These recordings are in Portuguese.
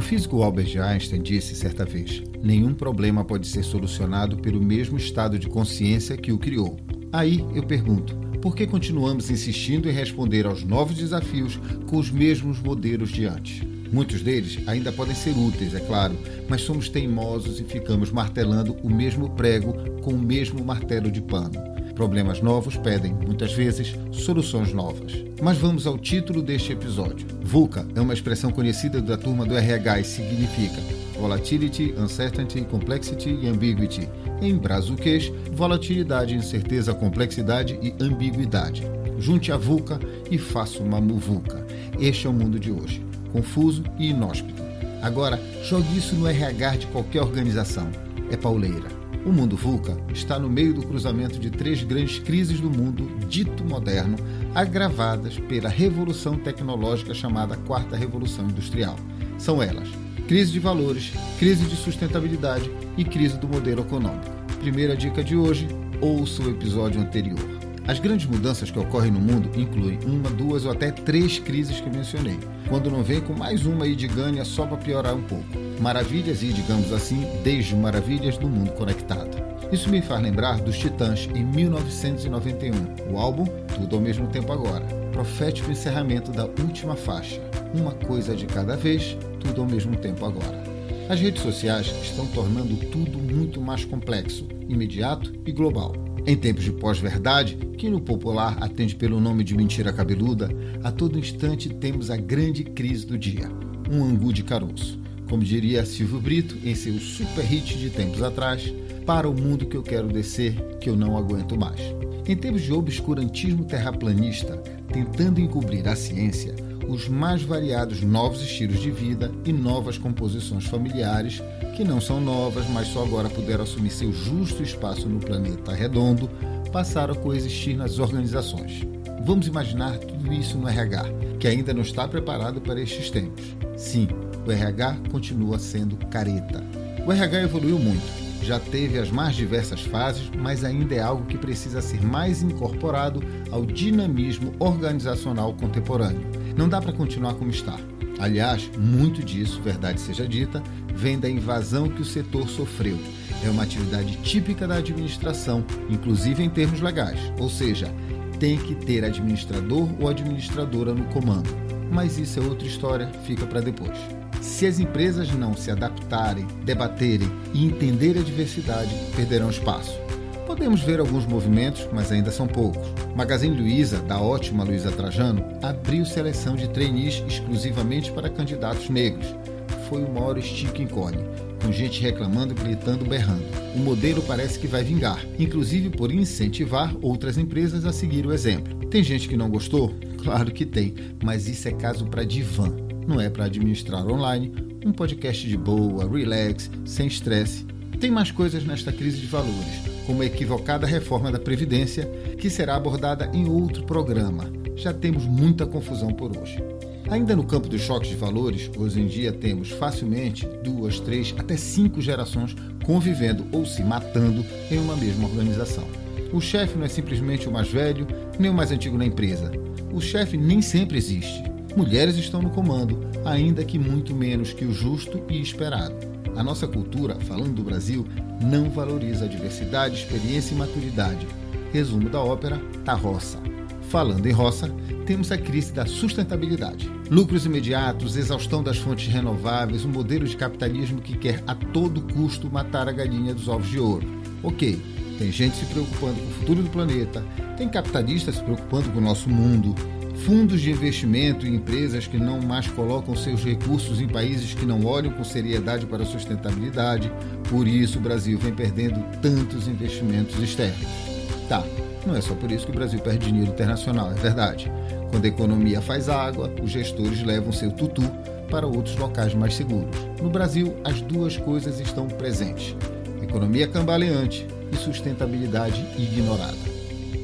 O físico Albert Einstein disse certa vez: nenhum problema pode ser solucionado pelo mesmo estado de consciência que o criou. Aí eu pergunto: por que continuamos insistindo em responder aos novos desafios com os mesmos modelos de antes? Muitos deles ainda podem ser úteis, é claro, mas somos teimosos e ficamos martelando o mesmo prego com o mesmo martelo de pano. Problemas novos pedem, muitas vezes, soluções novas. Mas vamos ao título deste episódio. VUCA é uma expressão conhecida da turma do RH e significa Volatility, Uncertainty, Complexity e Ambiguity. Em brazuquês, volatilidade, incerteza, complexidade e ambiguidade. Junte a VUCA e faça uma muvuca. Este é o mundo de hoje confuso e inóspito. Agora, jogue isso no RH de qualquer organização. É pauleira. O mundo VUCA está no meio do cruzamento de três grandes crises do mundo dito moderno, agravadas pela revolução tecnológica chamada Quarta Revolução Industrial. São elas: crise de valores, crise de sustentabilidade e crise do modelo econômico. Primeira dica de hoje: ouça o episódio anterior. As grandes mudanças que ocorrem no mundo incluem uma, duas ou até três crises que mencionei, quando não vem com mais uma aí de ganha só para piorar um pouco. Maravilhas e, digamos assim, desde maravilhas do mundo conectado. Isso me faz lembrar dos Titãs em 1991, o álbum Tudo ao Mesmo Tempo Agora, profético encerramento da última faixa, Uma Coisa de Cada Vez, Tudo ao Mesmo Tempo Agora. As redes sociais estão tornando tudo muito mais complexo, imediato e global. Em tempos de pós-verdade, que no popular atende pelo nome de mentira cabeluda, a todo instante temos a grande crise do dia, um angu de caroço. Como diria Silvio Brito em seu super hit de tempos atrás, para o mundo que eu quero descer, que eu não aguento mais. Em tempos de obscurantismo terraplanista, tentando encobrir a ciência, os mais variados novos estilos de vida e novas composições familiares, que não são novas, mas só agora puderam assumir seu justo espaço no planeta redondo, passaram a coexistir nas organizações. Vamos imaginar tudo isso no RH, que ainda não está preparado para estes tempos. Sim, o RH continua sendo careta. O RH evoluiu muito, já teve as mais diversas fases, mas ainda é algo que precisa ser mais incorporado ao dinamismo organizacional contemporâneo não dá para continuar como está. Aliás, muito disso, verdade seja dita, vem da invasão que o setor sofreu. É uma atividade típica da administração, inclusive em termos legais, ou seja, tem que ter administrador ou administradora no comando. Mas isso é outra história, fica para depois. Se as empresas não se adaptarem, debaterem e entenderem a diversidade, perderão espaço. Podemos ver alguns movimentos, mas ainda são poucos. Magazine Luiza, da ótima Luiza Trajano, abriu seleção de trainees exclusivamente para candidatos negros. Foi o maior estique encolhe, com gente reclamando, gritando, berrando. O modelo parece que vai vingar, inclusive por incentivar outras empresas a seguir o exemplo. Tem gente que não gostou? Claro que tem, mas isso é caso para divã, não é para administrar online, um podcast de boa, relax, sem estresse. Tem mais coisas nesta crise de valores como a equivocada reforma da Previdência, que será abordada em outro programa. Já temos muita confusão por hoje. Ainda no campo dos choques de valores, hoje em dia temos facilmente duas, três, até cinco gerações convivendo ou se matando em uma mesma organização. O chefe não é simplesmente o mais velho, nem o mais antigo na empresa. O chefe nem sempre existe. Mulheres estão no comando, ainda que muito menos que o justo e esperado. A nossa cultura, falando do Brasil, não valoriza a diversidade, experiência e maturidade. Resumo da ópera: tá roça. Falando em roça, temos a crise da sustentabilidade. Lucros imediatos, exaustão das fontes renováveis, um modelo de capitalismo que quer a todo custo matar a galinha dos ovos de ouro. Ok, tem gente se preocupando com o futuro do planeta, tem capitalistas se preocupando com o nosso mundo, fundos de investimento e empresas que não mais colocam seus recursos em países que não olham com seriedade para a sustentabilidade. Por isso, o Brasil vem perdendo tantos investimentos externos. Tá, não é só por isso que o Brasil perde dinheiro internacional, é verdade. Quando a economia faz água, os gestores levam seu tutu para outros locais mais seguros. No Brasil, as duas coisas estão presentes: economia cambaleante e sustentabilidade ignorada.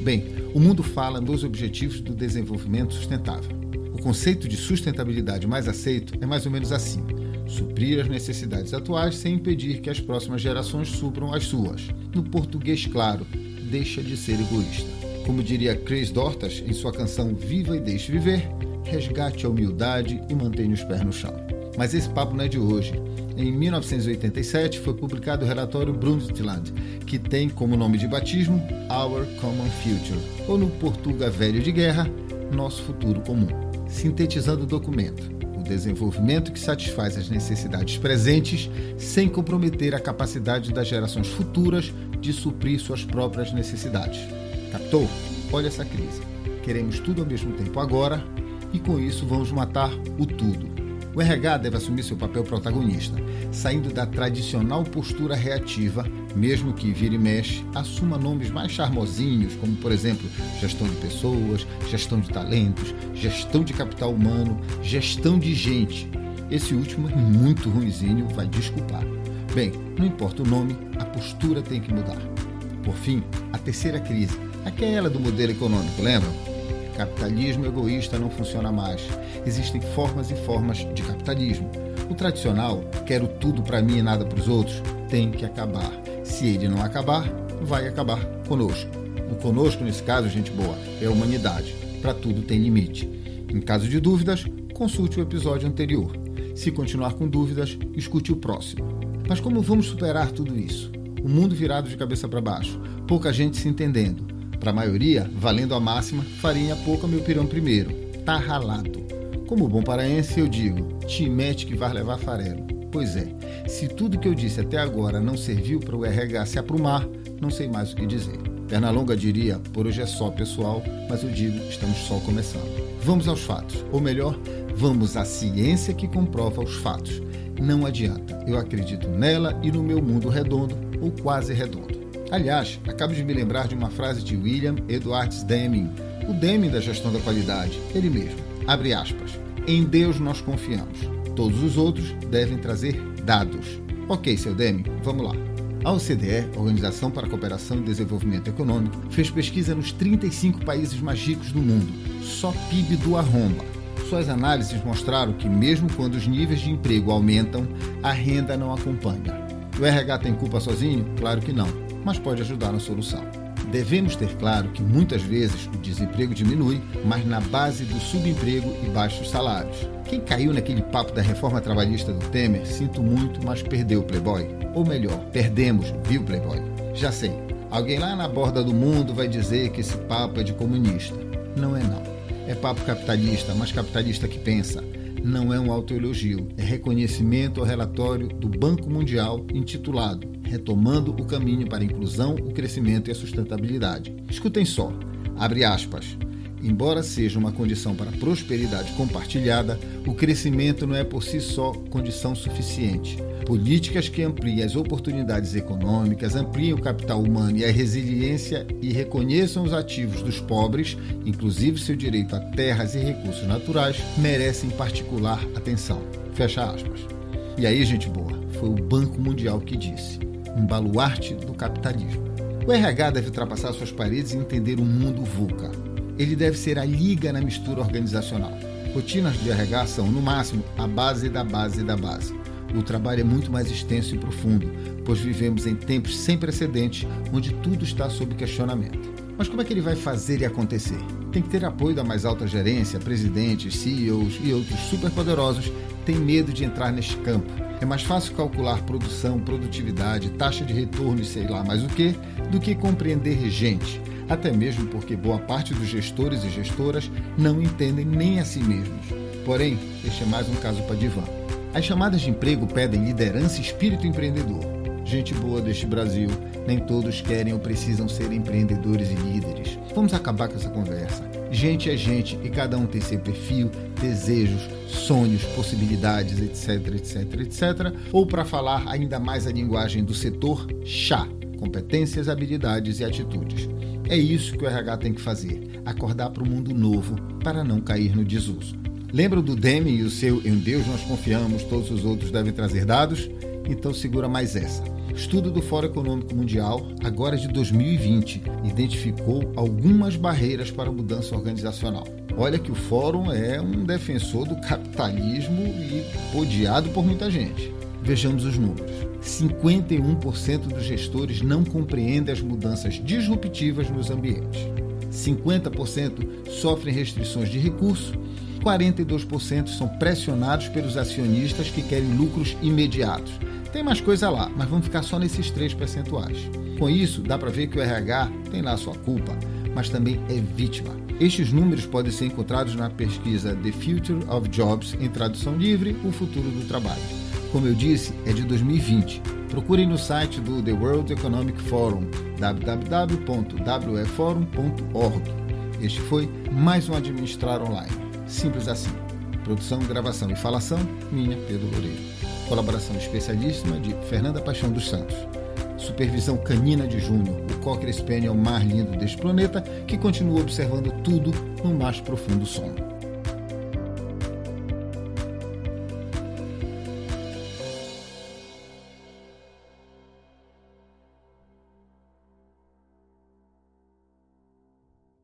Bem, o mundo fala nos Objetivos do Desenvolvimento Sustentável. O conceito de sustentabilidade mais aceito é mais ou menos assim: suprir as necessidades atuais sem impedir que as próximas gerações supram as suas. No português claro, deixa de ser egoísta. Como diria Chris Dortas em sua canção Viva e Deixe Viver, resgate a humildade e mantenha os pés no chão. mas esse papo não é de hoje. Em 1987 foi publicado o relatório Brundtland, que tem como nome de batismo Our Common Future, ou no Portuga Velho de Guerra, Nosso Futuro Comum. Sintetizando o documento, o desenvolvimento que satisfaz as necessidades presentes sem comprometer a capacidade das gerações futuras de suprir suas próprias necessidades. Captou? Olha essa crise. Queremos tudo ao mesmo tempo agora e com isso vamos matar o tudo o RH deve assumir seu papel protagonista, saindo da tradicional postura reativa, mesmo que vire e mexe, assuma nomes mais charmosinhos, como por exemplo gestão de pessoas, gestão de talentos, gestão de capital humano, gestão de gente. Esse último é muito ruizinho, vai desculpar. Bem, não importa o nome, a postura tem que mudar. Por fim, a terceira crise, aquela do modelo econômico, lembram? Capitalismo egoísta não funciona mais. Existem formas e formas de capitalismo. O tradicional, quero tudo para mim e nada para os outros, tem que acabar. Se ele não acabar, vai acabar conosco. O conosco, nesse caso, gente boa, é a humanidade. Para tudo tem limite. Em caso de dúvidas, consulte o episódio anterior. Se continuar com dúvidas, escute o próximo. Mas como vamos superar tudo isso? O mundo virado de cabeça para baixo, pouca gente se entendendo para a maioria, valendo a máxima, farinha pouca meu pirão primeiro. Tá ralado. Como bom paraense, eu digo, te mete que vai levar farelo. Pois é, se tudo que eu disse até agora não serviu para o RH se aprumar, não sei mais o que dizer. Pernalonga diria, por hoje é só pessoal, mas eu digo, estamos só começando. Vamos aos fatos, ou melhor, vamos à ciência que comprova os fatos. Não adianta, eu acredito nela e no meu mundo redondo, ou quase redondo. Aliás, acabo de me lembrar de uma frase de William Edwards Deming, o Deming da gestão da qualidade, ele mesmo. Abre aspas. Em Deus nós confiamos. Todos os outros devem trazer dados. Ok, seu Deming, vamos lá. A OCDE, Organização para a Cooperação e Desenvolvimento Econômico, fez pesquisa nos 35 países mais ricos do mundo. Só PIB do arromba. Suas análises mostraram que, mesmo quando os níveis de emprego aumentam, a renda não acompanha. O RH tem culpa sozinho? Claro que não mas pode ajudar na solução. Devemos ter claro que muitas vezes o desemprego diminui, mas na base do subemprego e baixos salários. Quem caiu naquele papo da reforma trabalhista do Temer, sinto muito, mas perdeu o Playboy. Ou melhor, perdemos, viu, Playboy? Já sei, alguém lá na borda do mundo vai dizer que esse papo é de comunista. Não é não. É papo capitalista, mas capitalista que pensa não é um autoelogio, é reconhecimento ao relatório do Banco Mundial intitulado Retomando o caminho para a inclusão, o crescimento e a sustentabilidade. Escutem só, abre aspas. Embora seja uma condição para prosperidade compartilhada, o crescimento não é por si só condição suficiente. Políticas que ampliem as oportunidades econômicas, ampliem o capital humano e a resiliência e reconheçam os ativos dos pobres, inclusive seu direito a terras e recursos naturais, merecem particular atenção. Fecha aspas. E aí, gente boa, foi o Banco Mundial que disse: um baluarte do capitalismo. O RH deve ultrapassar suas paredes e entender o mundo VUCA ele deve ser a liga na mistura organizacional. Rotinas de RH são, no máximo, a base da base da base. O trabalho é muito mais extenso e profundo, pois vivemos em tempos sem precedentes onde tudo está sob questionamento. Mas como é que ele vai fazer e acontecer? Tem que ter apoio da mais alta gerência, presidentes, CEOs e outros superpoderosos têm medo de entrar neste campo. É mais fácil calcular produção, produtividade, taxa de retorno e sei lá mais o que, do que compreender gente até mesmo porque boa parte dos gestores e gestoras não entendem nem a si mesmos. Porém, este é mais um caso para divã. As chamadas de emprego pedem liderança e espírito empreendedor. Gente boa deste Brasil, nem todos querem ou precisam ser empreendedores e líderes. Vamos acabar com essa conversa. Gente é gente e cada um tem seu perfil, desejos, sonhos, possibilidades, etc, etc, etc. Ou para falar ainda mais a linguagem do setor, chá, competências, habilidades e atitudes. É isso que o RH tem que fazer: acordar para o mundo novo para não cair no desuso. Lembra do Demi e o seu Em Deus nós confiamos, todos os outros devem trazer dados? Então segura mais essa. Estudo do Fórum Econômico Mundial, agora de 2020, identificou algumas barreiras para a mudança organizacional. Olha que o Fórum é um defensor do capitalismo e odiado por muita gente. Vejamos os números. 51% dos gestores não compreendem as mudanças disruptivas nos ambientes. 50% sofrem restrições de recurso, 42% são pressionados pelos acionistas que querem lucros imediatos. Tem mais coisa lá, mas vamos ficar só nesses três percentuais. Com isso, dá para ver que o RH tem lá sua culpa, mas também é vítima. Estes números podem ser encontrados na pesquisa The Future of Jobs, em tradução livre, o futuro do trabalho. Como eu disse, é de 2020. Procurem no site do The World Economic Forum, www.weforum.org. Este foi mais um Administrar Online. Simples assim. Produção, gravação e falação, minha, Pedro Loureiro. Colaboração especialíssima de Fernanda Paixão dos Santos. Supervisão canina de Júnior, o Cocker Spaniel mais lindo deste planeta, que continua observando tudo no mais profundo sono.